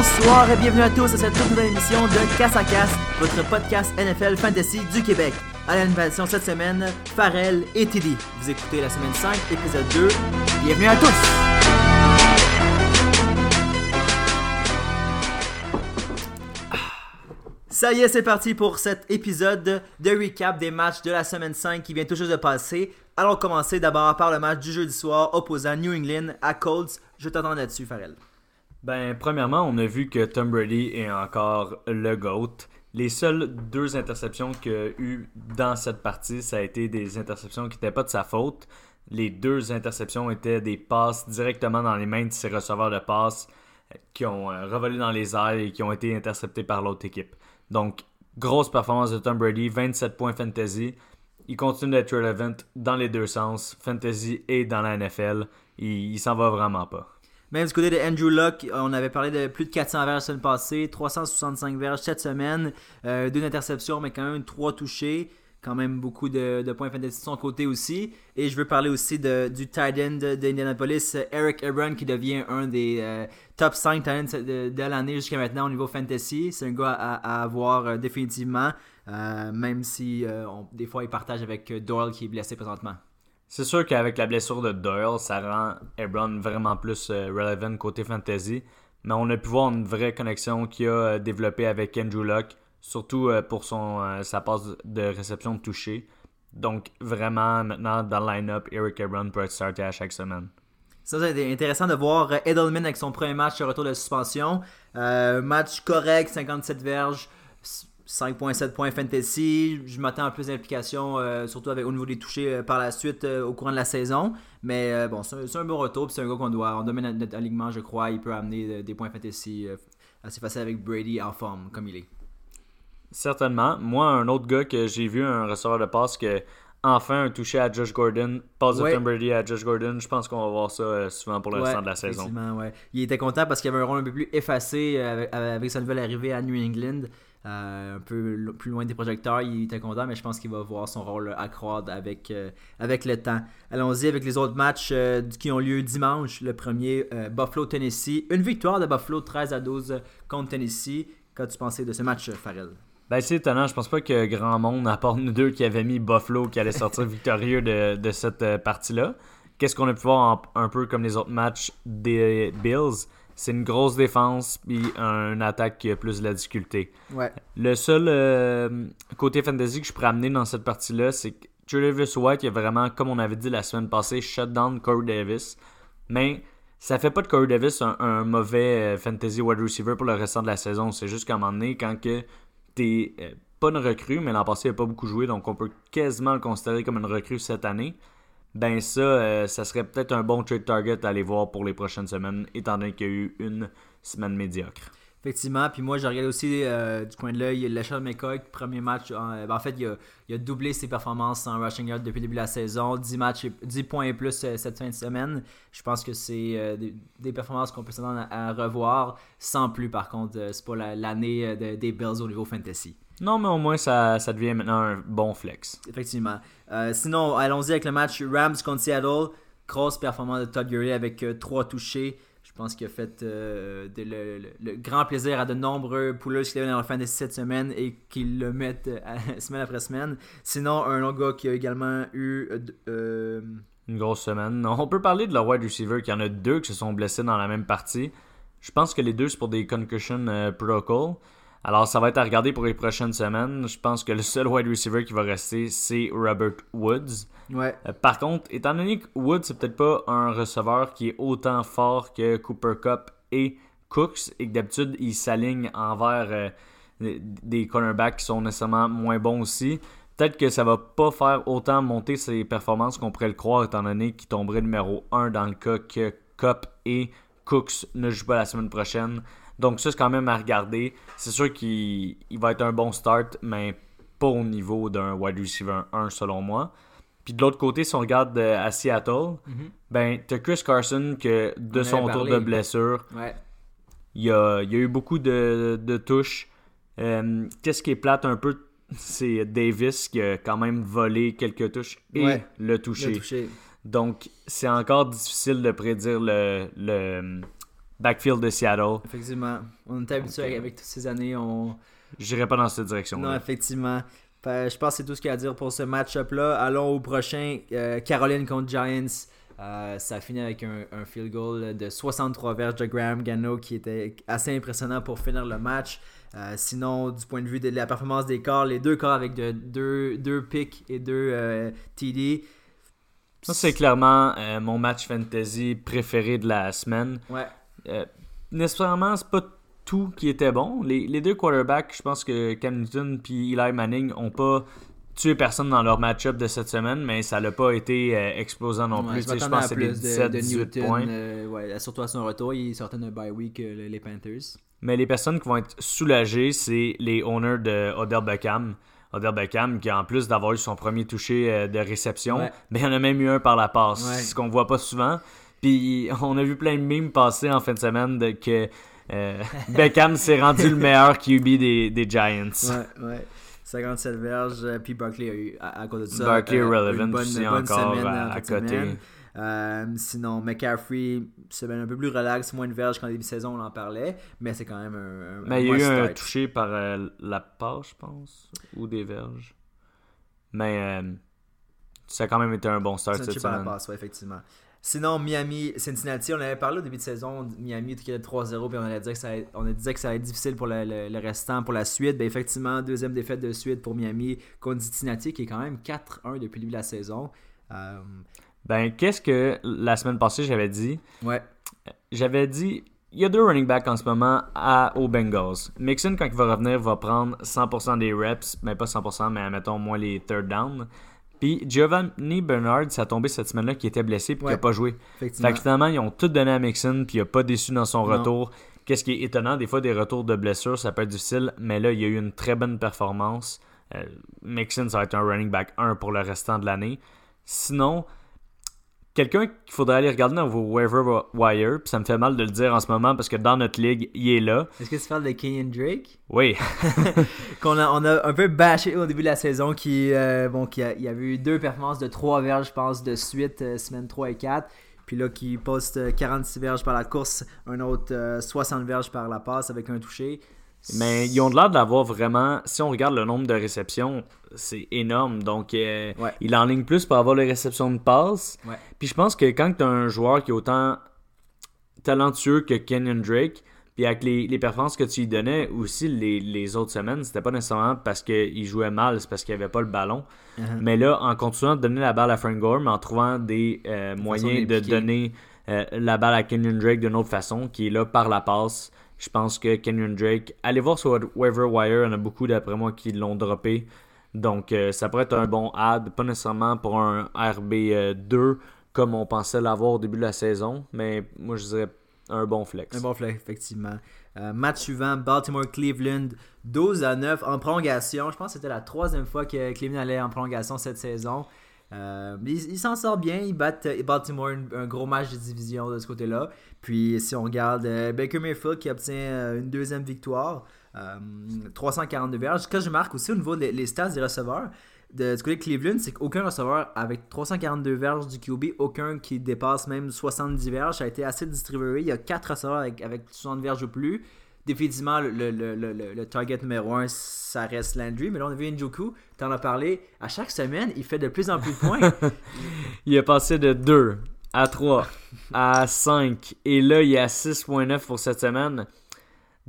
Bonsoir et bienvenue à tous à cette toute nouvelle émission de Casse à Casse, votre podcast NFL Fantasy du Québec. À l'animation cette semaine, Farrell et Teddy. Vous écoutez la semaine 5, épisode 2. Bienvenue à tous! Ça y est, c'est parti pour cet épisode de recap des matchs de la semaine 5 qui vient tout juste de passer. Allons commencer d'abord par le match du jeudi soir opposant New England à Colts. Je t'attends là-dessus, Farrell. Ben, premièrement, on a vu que Tom Brady est encore le GOAT. Les seules deux interceptions qu'il a eues dans cette partie, ça a été des interceptions qui n'étaient pas de sa faute. Les deux interceptions étaient des passes directement dans les mains de ses receveurs de passes euh, qui ont euh, revolé dans les airs et qui ont été interceptés par l'autre équipe. Donc, grosse performance de Tom Brady, 27 points fantasy. Il continue d'être relevant dans les deux sens, fantasy et dans la NFL. Il, il s'en va vraiment pas. Même du côté de Andrew Luck, on avait parlé de plus de 400 verges la semaine passée, 365 verges cette semaine, euh, deux interceptions, mais quand même trois touchés. Quand même beaucoup de, points fantasy de son côté aussi. Et je veux parler aussi du tight end d'Indianapolis, Eric Ebron, qui devient un des euh, top 5 tight ends de, l'année jusqu'à maintenant au niveau fantasy. C'est un gars à, avoir euh, définitivement, euh, même si euh, des fois il partage avec Doyle qui est blessé présentement. C'est sûr qu'avec la blessure de Doyle, ça rend Ebron vraiment plus euh, relevant côté fantasy. Mais on a pu voir une vraie connexion qu'il a euh, développée avec Andrew Luck, surtout euh, pour son, sa passe de réception de toucher. Donc vraiment, maintenant, dans le line-up, Eric Ebron peut être starté à chaque semaine. Ça, ça a été intéressant de voir Edelman avec son premier match de retour de suspension. Match correct, 57 verges, 5.7 points fantasy. Je m'attends à plus d'implications, euh, surtout avec, au niveau des touchés euh, par la suite euh, au courant de la saison. Mais bon, c'est un, bon retour. C'est un gars qu'on doit, on domine notre, alignement, je crois. Il peut amener des points fantasy assez facile avec Brady en forme, comme il est. Certainement. Moi, un autre gars que j'ai vu, un receveur de passe, que enfin un touché à Josh Gordon, passe Ouais. de Tom Brady à Josh Gordon, je pense qu'on va voir ça souvent pour le Ouais, restant de la saison. ouais. Il était content parce qu'il avait un rôle un peu plus effacé avec, avec sa nouvelle arrivée à New England. Euh, un peu plus loin des projecteurs, il était content, mais je pense qu'il va voir son rôle accroître avec, euh, avec le temps. Allons-y avec les autres matchs euh, qui ont lieu dimanche. Le premier, Buffalo-Tennessee. Une victoire de Buffalo 13 à 12 contre Tennessee. Qu'as-tu pensé de ce match, Farrell? Ben, c'est étonnant. Je pense pas que grand monde, à part nous deux, qui avait mis Buffalo, qui allait sortir victorieux de, de cette partie-là. Qu'est-ce qu'on a pu voir en- un peu comme les autres matchs des Bills? C'est une grosse défense puis un- une attaque qui a plus de la difficulté. Ouais. Le seul euh, côté fantasy que je pourrais amener dans cette partie-là, c'est que Travis White, il a vraiment, comme on avait dit la semaine passée, shut down Corey Davis. Mais ça fait pas de Corey Davis un, un mauvais euh, fantasy wide receiver pour le restant de la saison. C'est juste qu'à un moment donné, quand que t'es euh, pas une recrue, mais l'an passé, il a pas beaucoup joué, donc on peut quasiment le considérer comme une recrue cette année. Ben ça, euh, ça serait peut-être un bon trade target à aller voir pour les prochaines semaines, étant donné qu'il y a eu une semaine médiocre. Effectivement, puis moi j'ai regardé aussi euh, du coin de l'œil Lachelle McCoy, premier match, euh, ben, en fait il a, doublé ses performances en rushing yard depuis le début de la saison, 10, matchs et- 10 points et plus cette fin de semaine. Je pense que c'est des, performances qu'on peut s'attendre à, revoir, sans plus par contre, c'est pas la- l'année de- des Bills au niveau fantasy. Non, mais au moins, ça, ça devient maintenant un bon flex. Effectivement. Euh, sinon, allons-y avec le match Rams contre Seattle. Grosse performance de Todd Gurley avec 3 touchés. Je pense qu'il a fait euh, de- le, le- le grand plaisir à de nombreux pouleurs qui étaient dans leur fantasy cette semaine et qui le mettent euh, semaine après semaine. Sinon, un autre gars qui a également eu. euh, euh, Une grosse semaine. On peut parler de leur wide receiver, qu'il y en a deux qui se sont blessés dans la même partie. Je pense que les deux, c'est pour des concussion euh, protocol. Alors, ça va être à regarder pour les prochaines semaines. Je pense que le seul wide receiver qui va rester, c'est Robert Woods. ouais. Euh, par contre, étant donné que Woods, c'est peut-être pas un receveur qui est autant fort que Cooper Cup et Cooks, et que d'habitude, il s'aligne envers euh, des- cornerbacks qui sont nécessairement moins bons aussi, peut-être que ça va pas faire autant monter ses performances qu'on pourrait le croire, étant donné qu'il tomberait numéro 1 dans le cas que Cup et Cooks ne jouent pas la semaine prochaine. Donc ça, c'est quand même à regarder. C'est sûr qu'il il va être un bon start, mais pas au niveau d'un wide receiver 1 selon moi. Puis de l'autre côté, si on regarde euh, à Seattle, ben t'as Chris Carson que de On son tour de blessure, Ouais. il y a, il y a eu beaucoup de, de touches. Euh, Qu'est-ce qui est plate un peu, c'est Davis qui a quand même volé quelques touches et Ouais. le touché. Donc, c'est encore difficile de prédire le, le, backfield de Seattle. Effectivement. On est habitué avec toutes ces années. On... J'irai pas dans cette direction. Non, effectivement. Je pense que c'est tout ce qu'il y a à dire pour ce match-up-là. Allons au prochain. euh, Caroline contre Giants. Euh, ça finit avec un, un field goal de 63 verges de Graham Gano qui était assez impressionnant pour finir le match. Euh, sinon, du point de vue de la performance des corps, les deux corps avec de, deux, deux picks et deux euh, TD. Ça, c'est clairement mon match fantasy préféré de la semaine. Ouais, Euh, nécessairement, c'est pas tout qui était bon. Les, les deux quarterbacks, je pense que Cam Newton et Eli Manning ont pas tué personne dans leur match-up de cette semaine, mais ça l'a pas été euh, explosant non Ouais, plus. je pense que c'est des plus de, 17, de 18 Newton, points. euh, ouais, surtout à son retour. Il sortait d'un bye week, euh, les Panthers. Mais les personnes qui vont être soulagées, c'est les owners de Odell Beckham. Odell Beckham, qui en plus d'avoir eu son premier touché euh, de réception, Ouais. mais il en a même eu un par la passe, Ouais. ce qu'on voit pas souvent. Puis on a vu plein de memes passer en fin de semaine de que euh, Beckham s'est rendu le meilleur QB des, des Giants. Ouais, ouais. 57 verges, euh, puis Barkley a eu, à, à cause de ça, Barkley euh, relevant une bonne, aussi bonne encore semaine à- côté. semaine. Euh, sinon, McCaffrey, c'est un peu plus relax, moins de verges qu'en début de saison, on en parlait, mais c'est quand même un. un- Mais il y a eu un touché par euh, la passe, je pense, ou des verges. Mais euh, ça a quand même été un bon start cette chip à la semaine. passe, ouais, effectivement. Sinon, Miami, Cincinnati, on avait parlé au début de saison, Miami qui était 3-0, puis on allait dire que ça allait- on a disait que ça allait être difficile pour le, le- le restant, pour la suite. Ben, effectivement, deuxième défaite de suite pour Miami contre Cincinnati, qui est quand même 4-1 depuis le début de la saison. Euh, Ben, qu'est-ce que la semaine passée j'avais dit? Ouais, J'avais dit, il y a deux running backs en ce moment à, aux Bengals. Mixon, quand il va revenir, va prendre 100% des reps, mais pas 100%, mais mettons moins les third down. Puis Giovanni Bernard, ça a tombé cette semaine-là qui était blessé puis qui Ouais. n'a pas joué. Fait que finalement, ils ont tout donné à Mixon puis il n'a pas déçu dans son Non. retour. Qu'est-ce qui est étonnant, des fois des retours de blessure, ça peut être difficile, mais là, il y a eu une très bonne performance. Euh, Mixon, ça va être un running back 1 pour le restant de l'année. Sinon, quelqu'un qu'il faudrait aller regarder dans vos waiver wire, puis ça me fait mal de le dire en ce moment parce que dans notre ligue, il est là. Est-ce que tu parles de Kenyon Drake? Oui, qu'on a, on a un peu bâché au début de la saison qui euh, bon qui a, il y avait eu deux performances de 3 verges je pense de suite euh, semaine 3 et 4 puis là qui poste euh, 46 verges par la course un autre euh, 60 verges par la passe avec un touché mais ils ont de l'air d'avoir vraiment, si on regarde le nombre de réceptions, c'est énorme. Donc, euh, Ouais. il en ligne plus pour avoir les réceptions de passe. Ouais. Puis je pense que quand tu as un joueur qui est autant talentueux que Kenyon Drake, puis avec les, les performances que tu lui donnais aussi les, les autres semaines, c'était pas nécessairement parce qu'il jouait mal, c'est parce qu'il avait pas le ballon. Uh-huh. Mais là, en continuant de donner la balle à Frank Gore, mais en trouvant des euh, moyens de donner euh, la balle à Kenyon Drake d'une autre façon, qui est là par la passe, je pense que Kenyon Drake, allez voir sur Waiver Wire, il y en a beaucoup d'après moi qui l'ont droppé. Donc euh, ça pourrait être un bon ad, pas nécessairement pour un RB2 comme on pensait l'avoir au début de la saison, mais moi je dirais un bon flex. un bon flex effectivement Euh, match suivant Baltimore Cleveland 12 à 9 en prolongation je pense que c'était la troisième fois que Cleveland allait en prolongation cette saison Euh, ils s'en sortent bien, ils battent euh, Baltimore un, gros match de division de ce côté-là. Puis si on regarde euh, Baker Mayfield qui obtient euh, une deuxième victoire, euh, 342 verges. Ce que je marque aussi au niveau des stats des receveurs, de, du côté de Cleveland, c'est qu'aucun receveur avec 342 verges du QB, aucun qui dépasse même 70 verges, ça a été assez distribué. Il y a 4 receveurs avec, avec 60 verges ou plus. Définitivement, le target numéro 1, ça reste Landry. Mais là, on a vu Njoku, t'en as parlé. À chaque semaine, il fait de plus en plus de points. Il est passé de 2 à 3 à 5 et là il est à 6.9 pour cette semaine.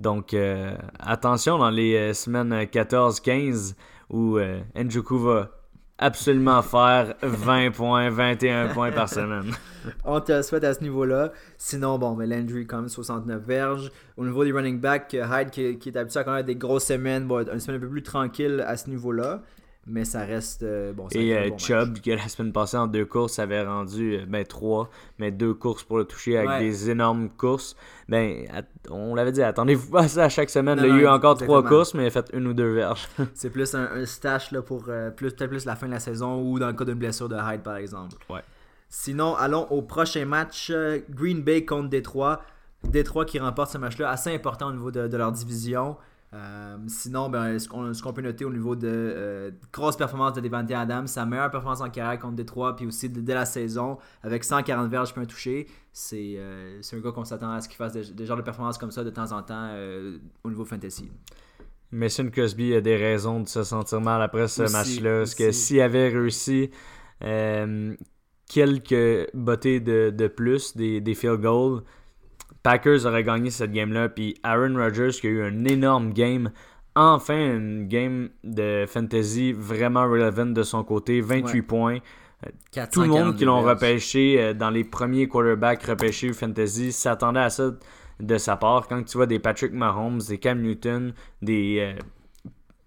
Donc euh, attention dans les euh, semaines 14-15 où euh, Njoku va absolument faire 20 points, 21 points par semaine. On te souhaite à ce niveau-là. Sinon, bon, mais Landry, quand même 69 verges. Au niveau des running backs, Hyde, qui, est habitué à connaître des grosses semaines, une semaine un peu plus tranquille à ce niveau-là. Mais ça reste. euh, bon, ça Et euh, bon match. Chubb, qui la semaine passée en deux courses avait rendu euh, ben, trois, mais deux courses pour le toucher avec Ouais. des énormes courses. Ben, on l'avait dit, attendez-vous pas ça à chaque semaine. Non, il y a eu encore exactement. trois courses, mais il a fait une ou deux verges. C'est plus un, un stash là, pour euh, plus, peut-être plus la fin de la saison ou dans le cas d'une blessure de Hyde, par exemple. Ouais. Sinon, allons au prochain match. Green Bay contre Détroit. Détroit qui remporte ce match-là, assez important au niveau de, de leur division. Euh, sinon, ben, ce qu'on peut noter au niveau de euh, grosse performance de Devante Adams, sa meilleure performance en carrière contre Détroit, puis aussi dès la saison, avec 140 verges puis un touché, c'est un gars qu'on s'attend à ce qu'il fasse des, des, genres de performances comme ça de temps en temps au niveau fantasy. Mason Cosby a des raisons de se sentir mal après ce match-là. Parce que s'il avait réussi euh, quelques bottées de, plus, des, des, field goals, Packers auraient gagné cette game-là. Puis Aaron Rodgers qui a eu un énorme game. Enfin, une game de fantasy vraiment relevant de son côté. 28 points. Tout le monde qui l'ont repêché euh, dans les premiers quarterbacks repêchés fantasy s'attendait à ça de sa part. Quand tu vois des Patrick Mahomes, des Cam Newton, des euh,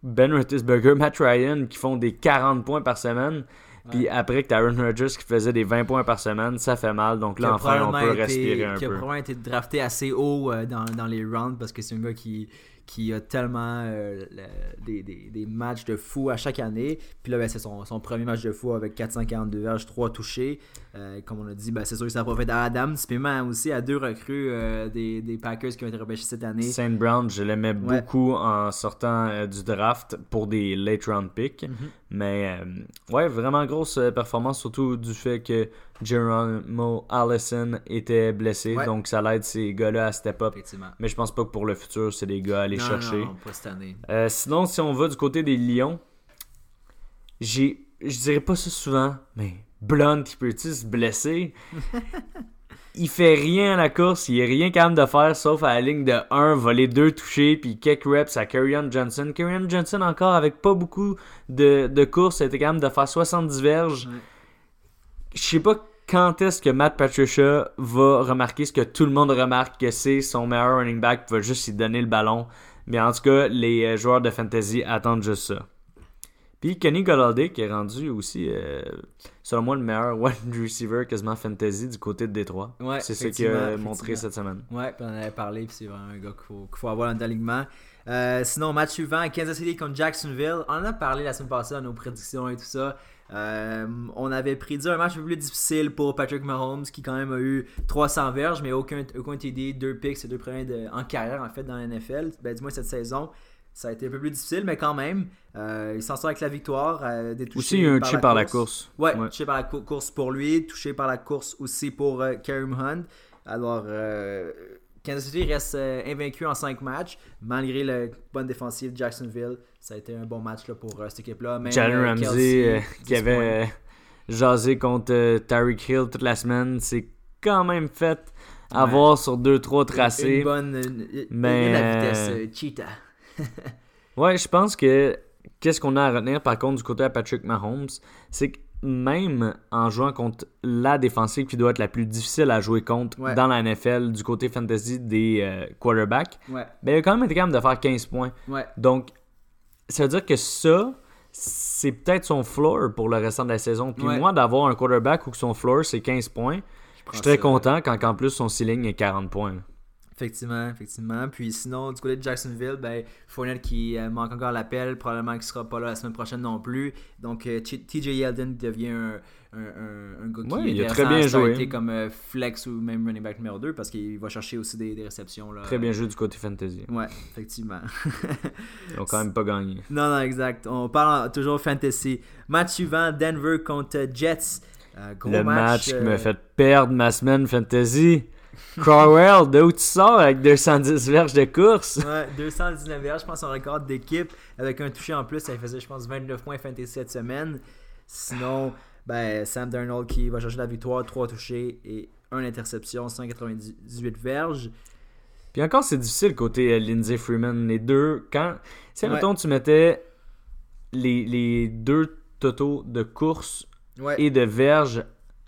Ben Roethlisberger, Matt Ryan qui font des 40 points par semaine, puis après que tu Aaron Rodgers qui faisait des 20 points par semaine, ça fait mal. Donc là, enfin, on peut respirer un peu. Qui a probablement été drafté assez haut euh, dans, dans les rounds parce que c'est un gars qui qui a tellement euh, des, des, des, matchs de fou à chaque année. Puis là, ben, c'est son, son, premier match de fou avec 442 verges, 3 touchés. Euh, comme on a dit, ben, c'est sûr que ça profite à Adams, puis même aussi à deux recrues des, des, Packers qui ont été repêchés cette année. Saint Brown, je l'aimais beaucoup en sortant du draft pour des late round picks. Mm-hmm. Mais ouais, vraiment grosse performance, surtout du fait que Geronimo Allison était blessé, donc ça l'aide ces gars-là à step up. Mais je pense pas que pour le futur, c'est des gars à aller chercher. Non, pas cette année. Euh, sinon, si on va du côté des Lions, j'ai, je dirais pas ça souvent, mais Blunt, il peut se blesser? Il fait rien à la course, il est rien capable de faire sauf à la ligne de 1, voler 2 touchés, puis quelques reps à Kerryon Johnson. Kerryon Johnson, encore avec pas beaucoup de, de courses, était capable de faire 70 verges. Je sais pas quand est-ce que Matt Patricia va remarquer ce que tout le monde remarque, que c'est son meilleur running back, va juste lui donner le ballon. Mais en tout cas, les euh, joueurs de fantasy attendent juste ça. Puis Kenny Golladay qui est rendu aussi, euh, selon moi, le meilleur wide receiver quasiment fantasy du côté de Détroit. Ouais, c'est ce qu'il a montré cette semaine. Ouais, puis on en avait parlé, puis c'est vraiment un gars qu'il faut, avoir dans l'alignement. Euh, sinon, match suivant, Kansas City contre Jacksonville. On en a parlé la semaine passée dans nos prédictions et tout ça. Euh, on avait prédit un match un peu plus difficile pour Patrick Mahomes qui quand même a eu 300 verges mais aucun, aucun TD, deux picks et deux premiers en carrière en fait dans la NFL. Ben, du moins cette saison. Ça a été un peu plus difficile, mais quand même, euh, il s'en sort avec la victoire. Euh, des aussi, il y a un touché par la course. Ouais, touché par la course pour lui, touché par la course aussi pour Kareem Hunt. Alors, Kansas City reste invaincu en 5 matchs, malgré la bonne défensive de Jacksonville ça a été un bon match là, pour euh, cette équipe-là. Jalen euh, Ramsey, euh, qui avait jasé contre Tyreek Hill toute la semaine, c'est quand même fait avoir sur 2-3 tracés. Une bonne mais... la vitesse cheetah. ouais, je pense que qu'est-ce qu'on a à retenir par contre du côté de Patrick Mahomes, c'est que même en jouant contre la défensive qui doit être la plus difficile à jouer contre dans la NFL du côté fantasy des quarterbacks, ben, il a quand même été capable de faire 15 points. Donc ça veut dire que ça, c'est peut-être son floor pour le restant de la saison. Puis moi, d'avoir un quarterback où son floor c'est 15 points, je, suis très content quand en plus son ceiling est 40 points. Effectivement, effectivement. Puis sinon, du côté de Jacksonville, ben, Fournette qui euh, manque encore l'appel, probablement qu'il sera pas là la semaine prochaine non plus. Donc euh, TJ Yeldon devient un, un, un gars qui il a très bien joué. comme euh, flex ou même running back numéro 2 parce qu'il va chercher aussi des, des réceptions. Là. Très bien joué du côté fantasy. Ouais, effectivement. Ils ont quand même pas gagné. Non, non, exact. On parle toujours fantasy. Match suivant, Denver contre Jets. Euh, le match, qui m'a fait perdre ma semaine fantasy. Crowell, d'où tu sors avec 210 verges de course? Ouais, 219 verges, je pense, son record d'équipe. Avec un touché en plus, ça faisait, je pense, 29 points fantasy cette semaine. Sinon, ben, Sam Darnold qui va chercher la victoire, 3 touchés et 1 interception, 198 verges. Puis encore, c'est difficile côté euh, Lindsay Freeman. Les deux, quand. Si, ouais. tu mettais les, les, deux totaux de course et de verges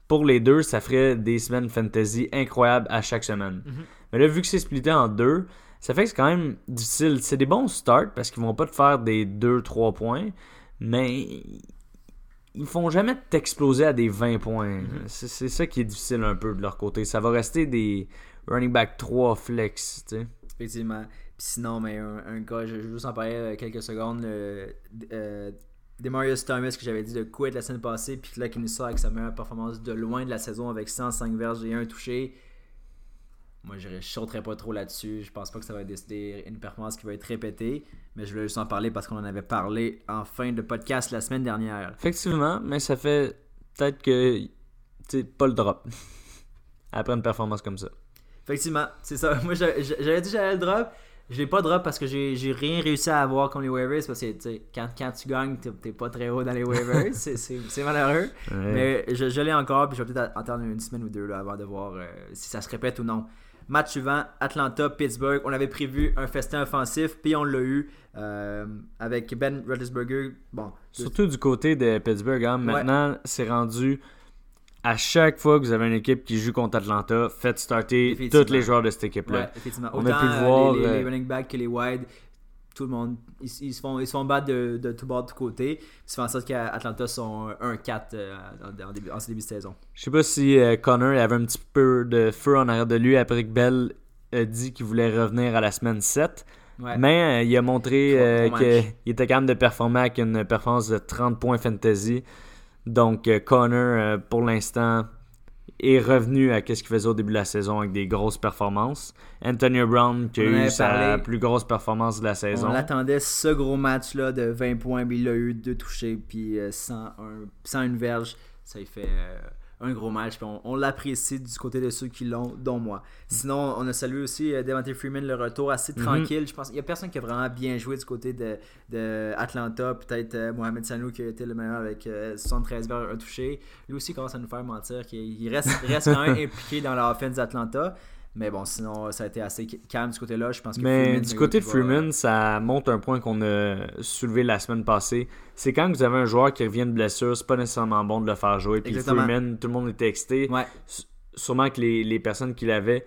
pour les deux, ça ferait des semaines fantasy incroyables à chaque semaine. Mhm. Mais là, vu que c'est splitté en deux, ça fait que c'est quand même difficile. C'est des bons starts parce qu'ils vont pas te faire des 2-3 points, mais ils font jamais t'exploser à des 20 points. Mm-hmm. C'est ça qui est difficile un peu de leur côté. Ça va rester des running back 3 flex, tu sais. Effectivement. Puis sinon, mais un, gars, je vais juste en parler euh, quelques secondes. Le, euh, Demarius Thomas que j'avais dit de quit la semaine passée, puis là qui nous sort avec sa meilleure performance de loin de la saison avec 105 verges et un touché. moi, je ne sauterais pas trop là-dessus. Je pense pas que ça va être une performance qui va être répétée. Mais je voulais juste en parler parce qu'on en avait parlé en fin de podcast la semaine dernière. Effectivement, mais ça fait peut-être que. Tu pas le drop. Après une performance comme ça. Effectivement, c'est ça. Moi, j'avais dit que j'allais le drop. Je l'ai pas drop parce que j'ai rien réussi à avoir comme les waivers. Parce que quand, quand tu gagnes, t'es pas très haut dans les waivers. c'est malheureux. Mais je, je l'ai encore. Puis je vais peut-être attendre une semaine ou deux là, avant de voir euh, si ça se répète ou non. Match suivant, Atlanta-Pittsburgh. On avait prévu un festin offensif, puis on l'a eu euh, avec Ben Roethlisberger. Bon, Surtout du côté de Pittsburgh. Hein. Maintenant, c'est rendu à chaque fois que vous avez une équipe qui joue contre Atlanta, faites starter tous les joueurs de cette équipe-là. on a pu le voir. Les, les, running backs que les wide, tout le monde, ils, se, font, ils se font battre de, de tout bord, de tout côté. Ça fait en sorte qu'Atlanta sont 1-4 euh, en, début, en, ce début de saison. Je sais pas si euh, Connor avait un petit peu de feu en arrière de lui après que Bell a dit qu'il voulait revenir à la semaine 7. Mais euh, il a montré qu'il était capable de performer avec une performance de 30 points fantasy. Donc, euh, Connor, euh, pour l'instant, est revenu à ce qu'il faisait au début de la saison avec des grosses performances. Antonio Brown, qui a eu sa plus grosse performance de la saison. On attendait ce gros match-là de 20 points, mais il a eu deux touchés, puis 101, euh, une verge. Ça lui fait un gros match. on, l'apprécie du côté de ceux qui l'ont, dont moi. Sinon, on a salué aussi euh, Devante Freeman, le retour assez mhm. tranquille. Je pense qu'il n'y a personne qui a vraiment bien joué du côté de, de Atlanta. Peut-être euh, Mohamed Sanou qui a été le meilleur avec 73 verres un touché. Lui aussi commence à nous faire mentir qu'il reste, reste quand même impliqué dans l'offense d'Atlanta. Mais bon, sinon, ça a été assez calme ce côté-là. Je pense que Mais du côté de Freeman, ça montre un point qu'on a soulevé la semaine passée. C'est quand vous avez un joueur qui revient de blessure, c'est pas nécessairement bon de le faire jouer. Puis Freeman, tout le monde était excité. Ouais. Sûrement que les, les personnes qui l'avaient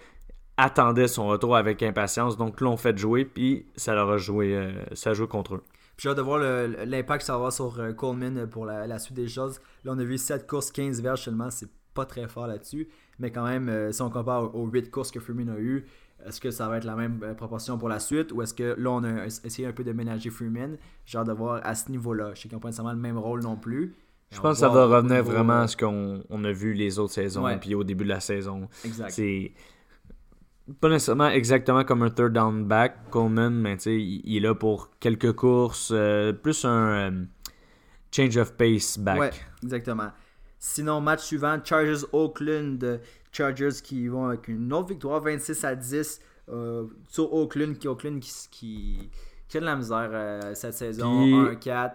attendaient son retour avec impatience. Donc l'ont fait jouer, puis ça leur a joué, euh, ça a joué contre eux. Puis j'ai hâte de voir l'impact que ça va avoir sur euh, Coleman pour la, la, suite des choses. Là, on a vu 7 courses, 15 verges seulement. C'est pas très fort là-dessus. Mais quand même, euh, si on compare aux 8 courses que Freeman a eu, est-ce que ça va être la même euh, proportion pour la suite ou est-ce que là on a essayé un peu de ménager Freeman? Genre de voir à ce niveau-là. Je sais qu'ils n'ont pas nécessairement le même rôle non plus. Je pense que ça va revenir vraiment à ce qu'on a vu les autres saisons puis au début de la saison. Exact. C'est pas nécessairement exactement comme un third down back, Coleman, mais il, il est là pour quelques courses, euh, plus un change of pace back. Ouais, exactement. Sinon, match suivant, Chargers Oakland. Chargers qui vont avec une autre victoire, 26 à 10 euh, sur Oakland, qui, Oakland qui, qui, a de la misère euh, cette saison, 1-4.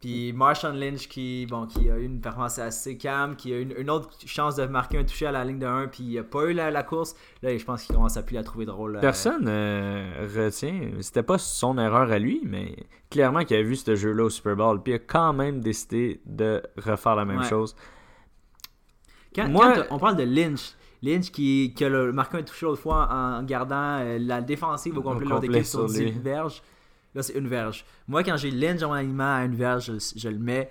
Puis Marshawn Lynch qui, bon, qui a eu une performance assez calme, qui a eu une, autre chance de marquer un touché à la ligne de 1, puis il n'a pas eu la, course. Là, je pense qu'il commence à plus la trouver drôle. Euh. Personne ne retient. C'était pas son erreur à lui, mais clairement qu'il a vu ce jeu-là au Super Bowl, puis il a quand même décidé de refaire la même chose. Quand, on parle de Lynch, Lynch qui, qui a marqué un touché l'autre fois en gardant euh, la défensive au complet de l'autre sur 10 verges. Là, c'est une verge. Moi, quand j'ai Lynch en mon aliment à une verge, je, le mets.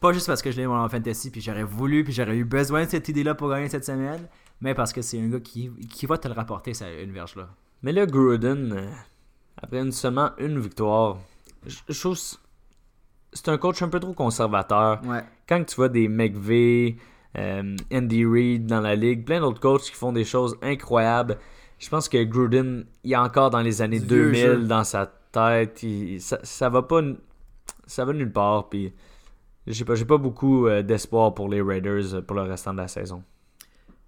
Pas juste parce que je l'ai en fantasy, puis j'aurais voulu, puis j'aurais eu besoin de cette idée-là pour gagner cette semaine, mais parce que c'est un gars qui, qui va te le rapporter, ça, une verge-là. Mais là, Gruden, euh, après une, seulement une victoire, je, trouve c'est un coach un peu trop conservateur. Ouais. Quand tu vois des McVeigh, euh, Andy Reid dans la ligue, plein d'autres coachs qui font des choses incroyables. Je pense que Gruden, il est encore dans les années 2000 dans sa tête. ça, va pas. Ça va nulle part. Puis j'ai pas, pas beaucoup euh, d'espoir pour les Raiders euh, pour le restant de la saison.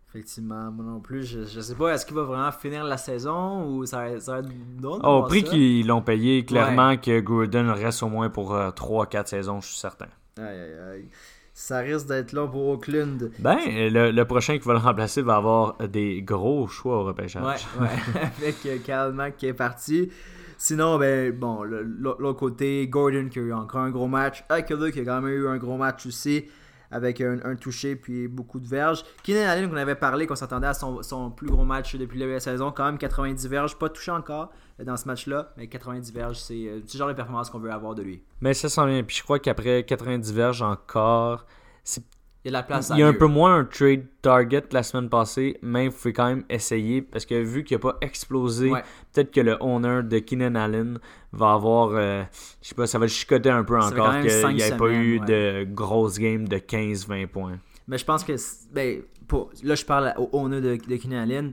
Effectivement, moi non plus. Je, je sais pas, est-ce qu'il va vraiment finir la saison ou ça, va être d'autres Au prix qu'ils l'ont payé, clairement que Gruden reste au moins pour 3-4 saisons, je suis certain. Aïe aïe aïe ça risque d'être là pour Oakland. Ben, le, prochain qui va le remplacer va avoir des gros choix au repêchage. Ouais, ouais. avec Kyle Mack qui est parti. Sinon, ben, bon, l'autre côté, Gordon qui a eu encore un gros match. Eckler qui a quand même eu un gros match aussi avec un, touché puis beaucoup de verges. Keenan Allen, qu'on avait parlé, qu'on s'attendait à son, plus gros match depuis la saison, quand même 90 verges, pas touché encore dans ce match-là, mais 90 verges, c'est euh, le genre de performance qu'on veut avoir de lui. Mais ça sent bien, puis je crois qu'après 90 verges encore, c'est il y a la place Il y a un peu moins un trade target la semaine passée, mais il faut quand même essayer parce que vu qu'il n'a pas explosé, peut-être que le owner de Keenan Allen va avoir, euh, je sais pas, ça va le chicoter un peu encore qu'il n'y ait pas eu de grosses games de 15-20 points. Mais je pense que, ben, pour, là je parle au owner de, de Keenan Allen,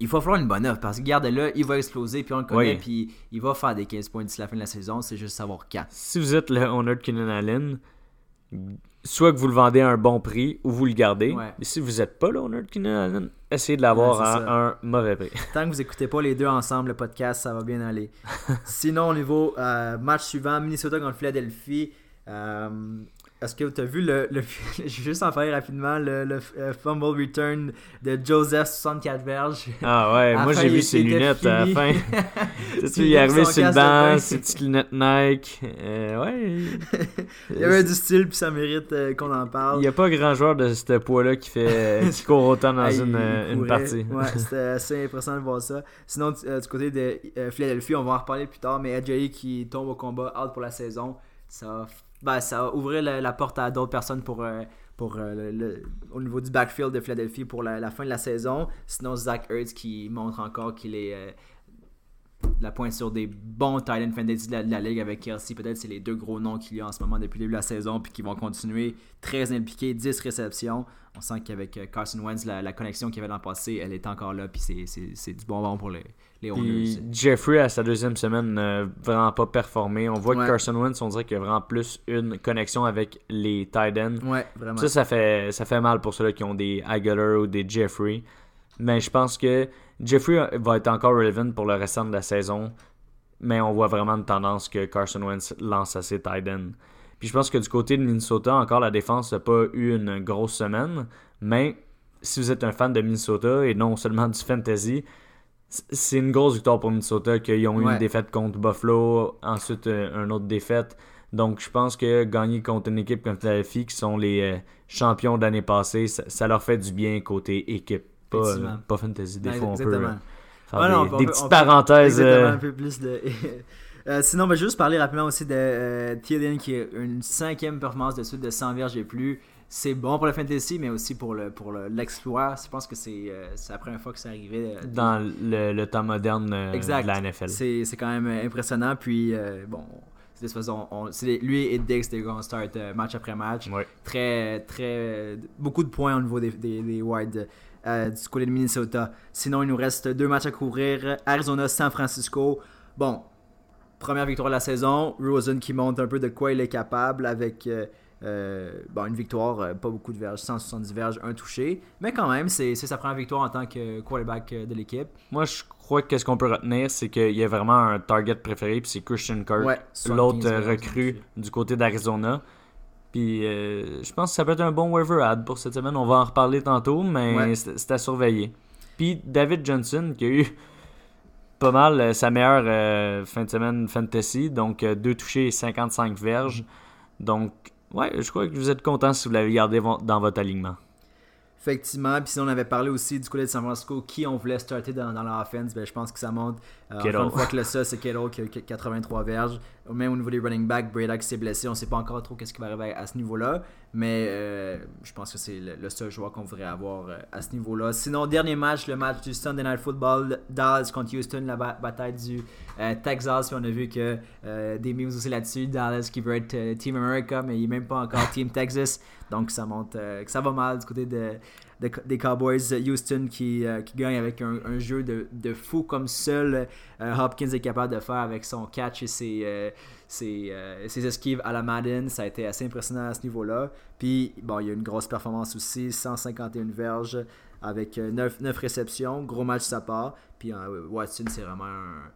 il va falloir une bonne offre parce que gardez-le, il va exploser, puis on le connaît, Oui. puis il va faire des 15 points d'ici la fin de la saison. C'est juste savoir quand. Si vous êtes le owner de Keenan Allen, soit que vous le vendez à un bon prix ou vous le gardez. Ouais. Mais si vous n'êtes pas l'owner de Keenan essayez de l'avoir Ouais, à un mauvais prix. Tant que vous écoutez pas les deux ensemble, le podcast, ça va bien aller. Sinon, au niveau euh, match suivant, Minnesota contre Philadelphie. euh, est-ce que tu as vu le, le- juste en parler rapidement. Le, le, euh, fumble return de Joseph, 64 verges. Ah ouais, moi j'ai vu ses lunettes à la fin. Tu sais, il est arrivé sur le banc, ses petites lunettes Nike. Euh, ouais. Il y avait du style, puis ça mérite euh, qu'on en parle. Il n'y a pas grand joueur de ce poids-là qui fait qui court autant dans une, une partie. Ouais, c'était assez impressionnant de voir ça. Sinon, du, euh, du côté de Philadelphie, on va en reparler plus tard, mais Ajayi qui tombe au combat, out pour la saison, ça ben, ça va ouvrir la, porte à d'autres personnes pour, euh, pour euh, au niveau du backfield de Philadelphie pour la, fin de la saison. Sinon, Zach Ertz qui montre encore qu'il est euh, la pointe sur des bons tight end fantasy de la, de la ligue avec Kelsey. Peut-être c'est les deux gros noms qu'il y a en ce moment depuis le début de la saison puis qui vont continuer très impliqués, 10 réceptions. On sent qu'avec Carson Wentz, la, connexion qu'il avait le passé, elle est encore là puis c'est- du bon vent pour les, les. Puis Jeffrey, à sa deuxième semaine, n'a vraiment pas performé. On voit Ouais. que Carson Wentz, on dirait qu'il y a vraiment plus une connexion avec les tight ends. Ouais, vraiment. Ça, ça fait, ça fait mal pour ceux-là qui ont des Aguilar ou des Jeffrey. Mais je pense que Jeffrey va être encore relevant pour le restant de la saison. Mais on voit vraiment une tendance que Carson Wentz lance à ses tight ends. Puis je pense que du côté de Minnesota, encore la défense n'a pas eu une grosse semaine. Mais si vous êtes un fan de Minnesota et non seulement du fantasy, c'est une grosse victoire pour Minnesota qu'ils ont eu Ouais. une défaite contre Buffalo, ensuite euh, une autre défaite. Donc je pense que gagner contre une équipe comme Philadelphie qui sont les euh, champions de l'année passée, ça, ça leur fait du bien côté équipe. Pas, euh, pas fantasy. Des Ouais, fois, on peut faire Ouais, des, non, on des peut- on petites peut- parenthèses. Un peu plus de. Sinon, on va juste parler rapidement aussi de Thielen qui est une cinquième performance de suite de 100 verges et plus. C'est bon pour le fantasy, mais aussi pour le pour le- l'exploit. Je pense que c'est euh, la première fois que c'est arrivé. euh, dans le, le temps moderne euh, Exact. de la NFL. C'est quand même euh, impressionnant. Puis, euh, bon, de toute façon, on- lui et Dix, des gars, on start match après match. Ouais. Très, très. Beaucoup de points au niveau des, des, des wide du côté de Minnesota. Sinon, il nous reste deux matchs à couvrir Arizona, San Francisco. Bon, première victoire de la saison. Rosen qui montre un peu de quoi il est capable avec. Euh, bon, une victoire, euh, pas beaucoup de verges, 170 verges, un touché. Mais quand même, c'est sa première victoire en tant que quarterback euh, de l'équipe. Moi, je crois que ce qu'on peut retenir, c'est qu'il y a vraiment un target préféré, puis c'est Christian Kirk, Ouais, l'autre 75 verges, recrue du côté d'Arizona. Puis euh, je pense que ça peut être un bon waiver ad pour cette semaine. On va en reparler tantôt, mais Ouais. c'est à surveiller. Puis David Johnson, qui a eu pas mal sa meilleure euh, fin de semaine fantasy, donc deux touchés et 55 verges. Donc, ouais, je crois que vous êtes content si vous l'avez gardé dans votre alignement. Effectivement, puis si on avait parlé aussi du côté de San Francisco, qui on voulait starter dans, dans leur offense, ben, je pense que ça monte. Euh, Kittle. encore une fois que le ça, c'est Kittle qui a eu 83 verges. Même au niveau des running backs, Breda qui s'est blessé, on sait pas encore trop qu'est-ce qui va arriver à ce niveau-là. Mais euh, je pense que c'est le, le seul joueur qu'on voudrait avoir euh, à ce niveau-là. Sinon, dernier match, le match du Sunday Night Football, Dallas contre Houston, la ba- bataille du euh, Texas. On a vu que euh, des memes aussi là-dessus. Dallas qui veut être euh, Team America, mais il est même pas encore Team Texas. Donc ça montre euh, que ça va mal du côté de, de- des Cowboys. Houston qui, gagne avec un, jeu de, fou comme seul Hopkins est capable de faire avec son catch et ses, ses, ses esquives à la Madden. Ça a été assez impressionnant à ce niveau-là. Puis, bon, il y a une grosse performance aussi, 151 verges avec euh, 9, 9 réceptions. Gros match de sa part. Puis, Watson, c'est vraiment un,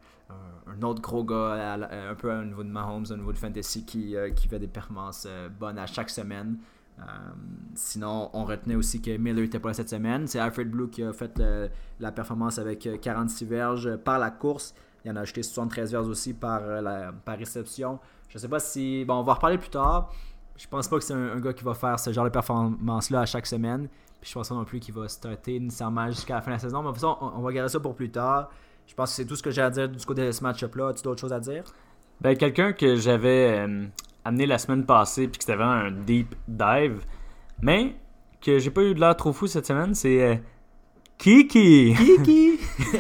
un- autre gros gars, un peu au niveau de Mahomes, au niveau de Fantasy, qui, euh, qui fait des performances euh, bonnes à chaque semaine. Euh, sinon, on retenait aussi que Miller n'était pas là cette semaine. C'est Alfred Blue qui a fait la performance avec euh, 46 verges par la course. Il en a acheté 73 verges aussi par, la, par réception. Je sais pas si. Bon, on va en reparler plus tard. Je pense pas que c'est un, gars qui va faire ce genre de performance-là à chaque semaine. Puis je pense pas non plus qu'il va starter nécessairement jusqu'à la fin de la saison. Mais de toute façon, on, on va garder ça pour plus tard. Je pense que c'est tout ce que j'ai à dire du côté de ce match-up-là. As-tu d'autres choses à dire? Ben, quelqu'un que j'avais euh, amené la semaine passée, puis que c'était vraiment un deep dive, mais que j'ai pas eu de l'air trop fou cette semaine, c'est euh, Kiki. Kiki!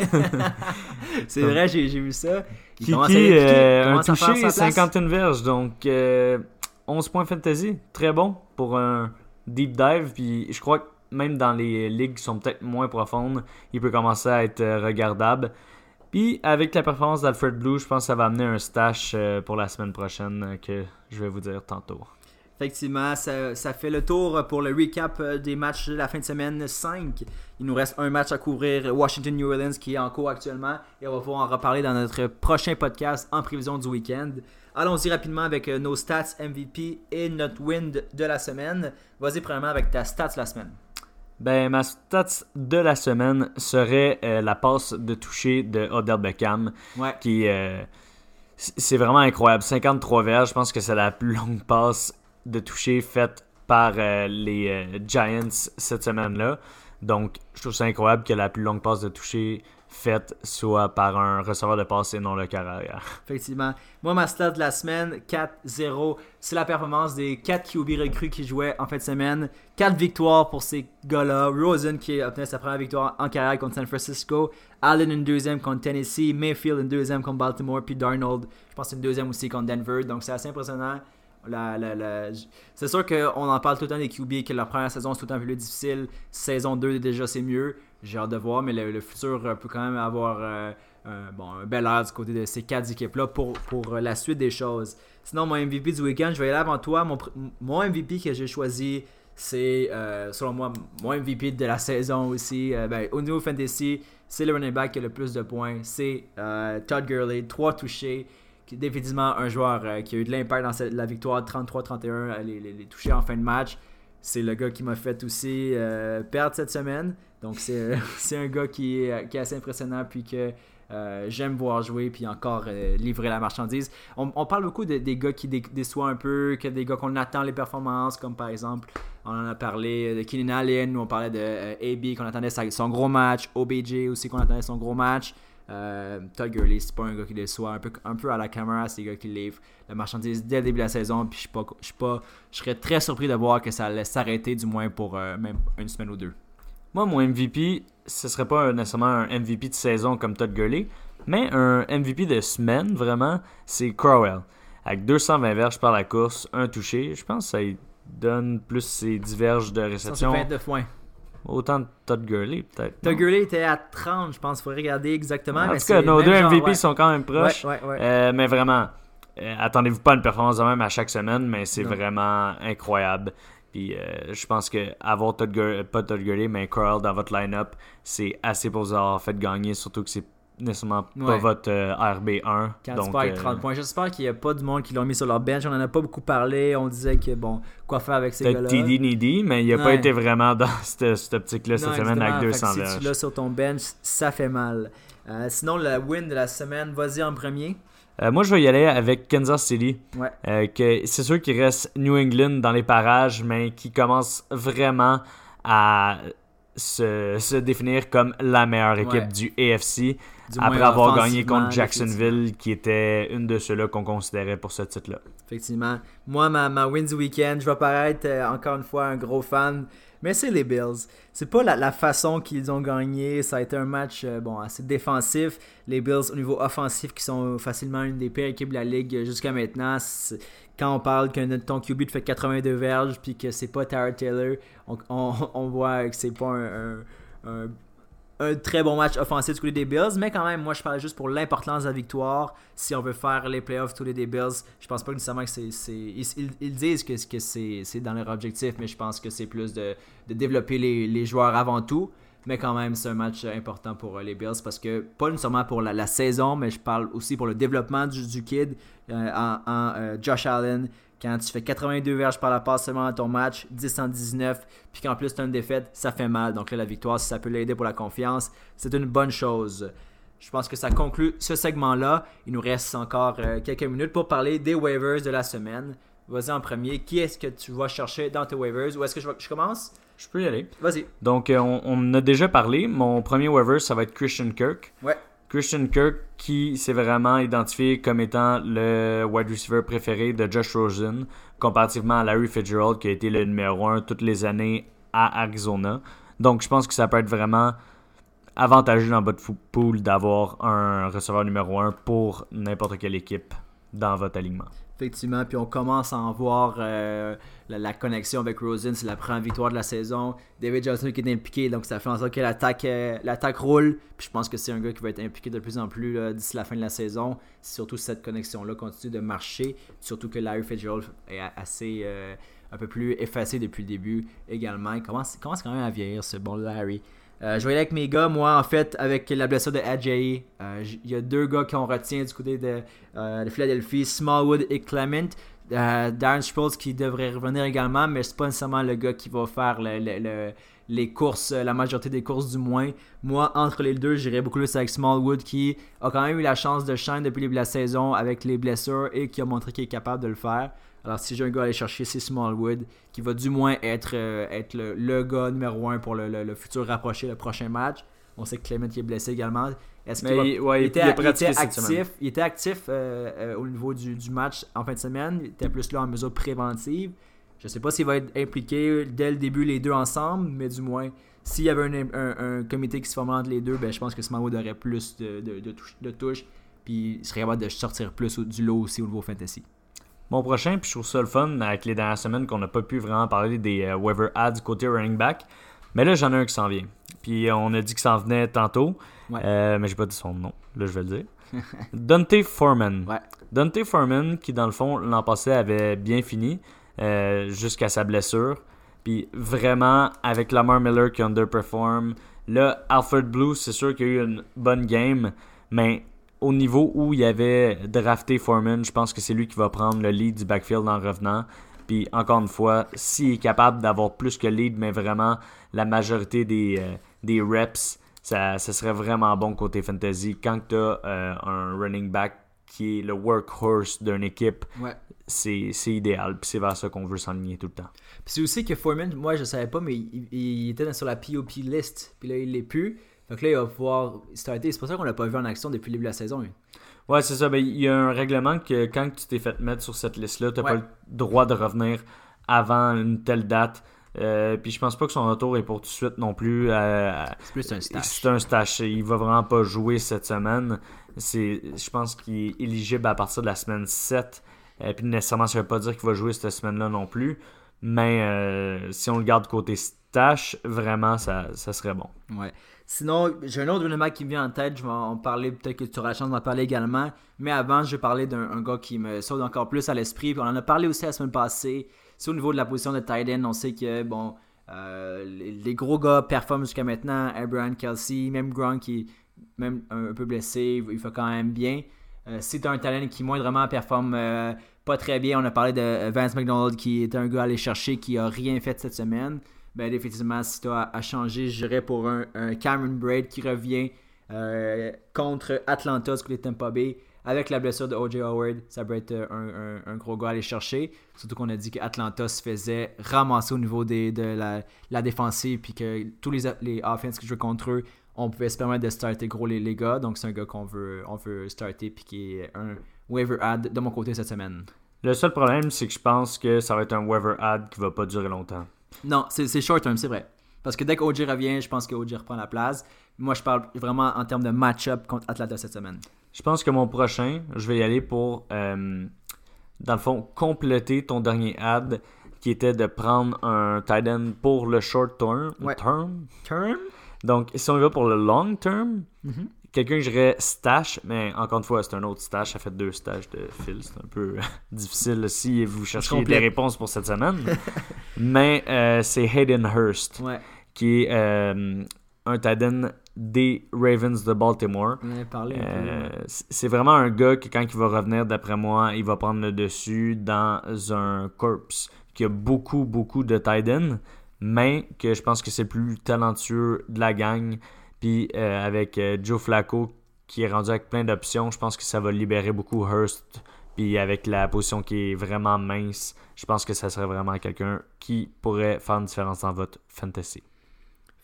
c'est vrai, j'ai j'ai vu ça. Il Kiki, Kiki euh, un touché, sa place. 51 verges, donc euh, 11 points fantasy, très bon pour un deep dive, puis je crois que même dans les ligues qui sont peut-être moins profondes, il peut commencer à être euh, regardable. Puis avec la performance d'Alfred Blue, je pense que ça va amener un stash euh, pour la semaine prochaine euh, que je vais vous dire tantôt. Effectivement, ça, fait le tour pour le recap des matchs de la fin de semaine 5. Il nous reste un match à couvrir, Washington-New Orleans, qui est en cours actuellement. Et on va pouvoir en reparler dans notre prochain podcast en prévision du week-end. Allons-y rapidement avec euh, nos stats MVP et notre win de la semaine. Vas-y premièrement avec ta stats la semaine. Ben, ma stats de la semaine serait euh, la passe de toucher de Odell Beckham. Ouais. Qui, euh, c'est vraiment incroyable. 53 verges, je pense que c'est la plus longue passe de toucher faite par les Giants cette semaine-là. Donc, je trouve ça incroyable que la plus longue passe de toucher faite soit par un receveur de passe et non le carrière. Effectivement. Moi, ma stat de la semaine, 4-0. C'est la performance des 4 QB recrues qui jouaient en fin de semaine. 4 victoires pour ces gars-là. Rosen qui a obtenu sa première victoire en carrière contre San Francisco. Allen une deuxième contre Tennessee. Mayfield une deuxième contre Baltimore. Puis Darnold, je pense, une deuxième aussi contre Denver. Donc c'est assez impressionnant. La, la, C'est sûr qu'on en parle tout le temps des QB, que la première saison c'est tout le temps plus difficile. Saison 2 déjà c'est mieux. J'ai hâte de voir, mais le, futur peut quand même avoir euh, un, bon, bel air du côté de ces quatre équipes-là pour, pour la suite des choses. Sinon, mon MVP du week-end, je vais aller avant toi. Mon, MVP que j'ai choisi, c'est euh, selon moi mon MVP de la saison aussi. Euh, ben, au niveau fantasy, c'est le running back qui a le plus de points. C'est Todd Gurley, 3 touchés. Définitivement un joueur qui a eu de l'impact dans la victoire 33-31, les, les, les touchés en fin de match. C'est le gars qui m'a fait aussi perdre cette semaine. Donc, c'est un gars qui est, qui est, assez impressionnant, puis que euh, j'aime voir jouer, puis encore euh, livrer la marchandise. On, parle beaucoup de, des gars qui déçoivent un peu, que des gars qu'on attend les performances, comme par exemple, on en a parlé de Keenan Allen, on parlait de euh, AB, qu'on attendait son gros match, OBJ aussi, qu'on attendait son gros match. Todd c'est pas un gars qui déçoit, un peu, un peu à la caméra, c'est gars qui livre la marchandise dès le début de la saison. Puis je pas, je pas, je serais très surpris de voir que ça allait s'arrêter, du moins pour même une semaine ou deux. Moi, mon MVP, ce serait pas nécessairement un MVP de saison comme Todd Gurley, mais un MVP de semaine, vraiment, c'est Crowell. Avec 220 verges par la course, un touché, je pense que ça donne plus ses diverges de réception. 29 points. Autant de Todd Gurley, peut-être. Todd Gurley était à 30, je pense. Il faudrait regarder exactement. En tout cas, nos deux MVP sont quand même proches. Euh, mais vraiment, euh, attendez-vous pas une performance de même à chaque semaine, mais c'est vraiment incroyable. Puis euh, je pense que avoir Todd Gurley, pas Todd Gurley, mais Carl dans votre line-up, c'est assez pour vous avoir fait gagner, surtout que c'est nécessairement pas votre euh, RB1. Quand donc, tu 30 euh, points. J'espère qu'il n'y a pas du monde qui l'ont mis sur leur bench. On en a pas beaucoup parlé. On disait que bon, quoi faire avec ces gars-là. TD Needy, mais il n'a pas été vraiment dans cette, cette optique-là cette semaine avec 200 Si tu l'as sur ton bench, ça fait mal. sinon, le win de la semaine, vas-y en premier. Euh, moi, je vais y aller avec Kansas City. Ouais. Euh, c'est sûr qu'il reste New England dans les parages, mais qui commence vraiment à se, définir comme la meilleure équipe du AFC après avoir gagné contre Jacksonville, qui était une de ceux-là qu'on considérait pour ce titre-là. Effectivement. Moi, ma, ma win du week-end, je vais paraître euh, encore une fois un gros fan mais c'est les Bills. C'est pas la, façon qu'ils ont gagné. Ça a été un match euh, assez défensif. Les Bills, au niveau offensif, qui sont facilement une des pires équipes de la ligue jusqu'à maintenant. Quand on parle que ton QB fait 82 verges puis que c'est pas Tara Taylor, on, voit que c'est pas un très bon match offensif du côté des Bills, mais quand même, moi je parle juste pour l'importance de la victoire. Si on veut faire les playoffs tous les des Bills, je pense pas nécessairement que c'est. Ils, disent que, que c'est dans leur objectif, mais je pense que c'est plus de, développer les, joueurs avant tout. Mais quand même, c'est un match important pour euh, les Bills parce que, pas nécessairement pour la, saison, mais je parle aussi pour le développement du, kid euh, en, euh, Josh Allen, quand tu fais 82 verges par la passe seulement dans ton match, 10 en 19, puis qu'en plus tu as une défaite, ça fait mal. Donc là, la victoire, si ça peut l'aider pour la confiance, c'est une bonne chose. Je pense que ça conclut ce segment-là. Il nous reste encore euh, quelques minutes pour parler des waivers de la semaine. Vas-y en premier. Qui est-ce que tu vas chercher dans tes waivers? Ou est-ce que je, je commence? Je peux y aller. Vas-y. Donc, euh, on, on, a déjà parlé. Mon premier waiver, ça va être Christian Kirk. Ouais. Christian Kirk qui s'est vraiment identifié comme étant le wide receiver préféré de Josh Rosen, comparativement à Larry Fitzgerald qui a été le numéro 1 toutes les années à Arizona. Donc je pense que ça peut être vraiment avantageux dans votre pool d'avoir un receveur numéro 1 pour n'importe quelle équipe dans votre alignement. Effectivement, puis on commence à en voir euh, la, connexion avec Rosen. C'est la première victoire de la saison. David Johnson qui est impliqué, donc ça fait en sorte que l'attaque, euh, l'attaque roule. Puis je pense que c'est un gars qui va être impliqué de plus en plus d'ici la fin de la saison. Surtout cette connexion-là continue de marcher. Surtout que Larry Fitzgerald est assez euh, un peu plus effacé depuis le début également. Il commence, commence quand même à vieillir ce bon Larry. Je vais aller avec mes gars, moi en fait, avec la blessure de Ajayi. Il y a deux gars qu'on retient du côté de euh, de Philadelphie, Smallwood et Clement. Euh, Darren Sproles qui devrait revenir également, mais c'est pas nécessairement le gars qui va faire les courses, la majorité des courses du moins. Moi, entre les deux, j'irais beaucoup plus avec Smallwood qui a quand même eu la chance de shine depuis la saison avec les blessures et qui a montré qu'il est capable de le faire. Alors, si j'ai un gars à aller chercher, c'est Smallwood, qui va du moins être, euh, être le, gars numéro 1 pour le, le, futur rapproché, le prochain match. On sait que Clement est blessé également. Est-ce qu'il était, actif, il était actif euh, euh, au niveau du, match en fin de semaine. Il était plus là en mesure préventive. Je ne sais pas s'il va être impliqué dès le début les deux ensemble, mais du moins, s'il y avait un, comité qui se formait entre les deux, ben, je pense que Smallwood aurait plus de, de, touches, puis il serait capable de sortir plus du lot aussi au niveau fantasy. Mon prochain, puis je trouve ça le fun avec les dernières semaines qu'on n'a pas pu vraiment parler des euh, waiver ads côté running back. Mais là, j'en ai un qui s'en vient. Puis on a dit que ça en venait tantôt. Euh, mais j'ai pas dit son nom. Là, je vais le dire. Dante Foreman. Dante Foreman, qui dans le fond, l'an passé, avait bien fini euh, jusqu'à sa blessure. Puis vraiment, avec Lamar Miller qui underperform. Là, Alfred Blue, c'est sûr qu'il y a eu une bonne game. Mais au niveau où il avait drafté Foreman, je pense que c'est lui qui va prendre le lead du backfield en revenant. Puis encore une fois, s'il est capable d'avoir plus que lead, mais vraiment la majorité des, euh, des reps, ça, serait vraiment bon côté fantasy. Quand tu as euh, un running back qui est le workhorse d'une équipe, c'est, idéal. Puis c'est vers ça qu'on veut s'enligner tout le temps. Puis c'est aussi que Foreman, moi je savais pas, mais il, était sur la POP list. Puis là, il l'est plus. Donc là, il va pouvoir starter. C'est pour ça qu'on l'a pas vu en action depuis le début de la saison. Ouais, c'est ça. Ben, il y a un règlement que quand tu t'es fait mettre sur cette liste-là, tu n'as pas le droit de revenir avant une telle date. Euh, puis je pense pas que son retour est pour tout de suite non plus. Euh, c'est plus un stash. C'est un stash. Il va vraiment pas jouer cette semaine. Je pense qu'il est éligible à partir de la semaine 7. Et euh, puis nécessairement, ça veut pas dire qu'il va jouer cette semaine-là non plus. Mais si on le garde côté stash, vraiment, ça, ça serait bon. Ouais. Sinon, j'ai un autre élément qui me vient en tête. Je vais en parler, peut-être que tu auras la chance d'en parler également. Mais avant, je vais parler d'un gars qui me saute encore plus à l'esprit. On en a parlé aussi la semaine passée. C'est au niveau de la position de end. On sait que, bon, euh, les, gros gars performent jusqu'à maintenant. Abraham Kelsey, même Gronk qui est même un, peu blessé, il fait quand même bien. Euh, c'est un talent qui moindrement performe euh, pas très bien. On a parlé de Vance McDonald qui est un gars à aller chercher qui a rien fait cette semaine. Ben effectivement, si tu as à changer, j'irais pour un, Cameron Braid qui revient contre Atlanta, ce que les Tampa Bay avec la blessure de O.J. Howard, ça peut être un, gros gars à aller chercher. Surtout qu'on a dit qu'Atlanta se faisait ramasser au niveau de la, défensive, puis que tous les, les offenses qui jouent contre eux, on pouvait se permettre de starter gros les, les gars. Donc c'est un gars qu'on veut, on veut starter, puis qui est un waiver ad de mon côté cette semaine. Le seul problème, c'est que je pense que ça va être un waiver ad qui va pas durer longtemps. Non, c'est short term, c'est vrai. Parce que dès que OJ revient, je pense que OJ reprend la place. Moi, je parle vraiment en termes de match-up contre Atlanta cette semaine. Je pense que mon prochain, je vais y aller pour, euh, dans le fond, compléter ton dernier ad qui était de prendre un tight end pour le short term. term? term? Donc, si on y va pour le long term, mm-hmm. Quelqu'un que j'irais stash, mais encore une fois, c'est un autre stash. Ça fait deux stages de fil. C'est un peu difficile si vous cherchez des réponses pour cette semaine. mais euh, c'est Hayden Hurst, qui est euh, un tight end des Ravens de Baltimore. Euh, c'est vraiment un gars qui, quand il va revenir, d'après moi, il va prendre le dessus dans un corps qui a beaucoup, beaucoup de tight end, mais que je pense que c'est le plus talentueux de la gang. Puis euh, avec euh, Joe Flacco qui est rendu avec plein d'options, je pense que ça va libérer beaucoup Hurst. Puis avec la position qui est vraiment mince, je pense que ça serait vraiment quelqu'un qui pourrait faire une différence dans votre fantasy.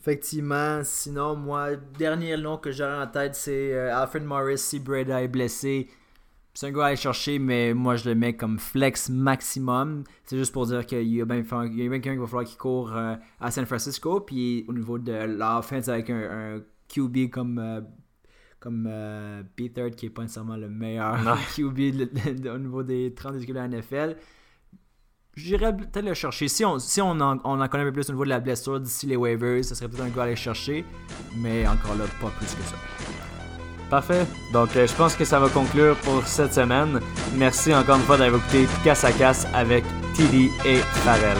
Effectivement, sinon, moi, dernier nom que j'aurais en tête, c'est euh, Alfred Morris si Breda est blessé. C'est un gars à aller chercher, mais moi je le mets comme flex maximum. C'est juste pour dire qu'il y a bien, quelqu'un qui va falloir qu'il court euh, à San Francisco. Puis au niveau de l'offense avec un, QB comme, euh, comme euh, Peter, qui est pas nécessairement le meilleur Non. QB de- de- au niveau des 30 équipes de la NFL. J'irais peut-être le chercher. Si on, si on, en, on en connaît un peu plus au niveau de la blessure d'ici les waivers, ce serait peut-être un gars à aller chercher. Mais encore là, pas plus que ça. Parfait. Donc, euh, je pense que ça va conclure pour cette semaine. Merci encore une fois d'avoir écouté Casse à Casse avec TD et Farrell.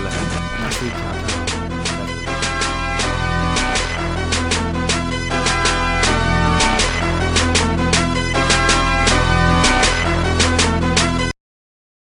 Merci.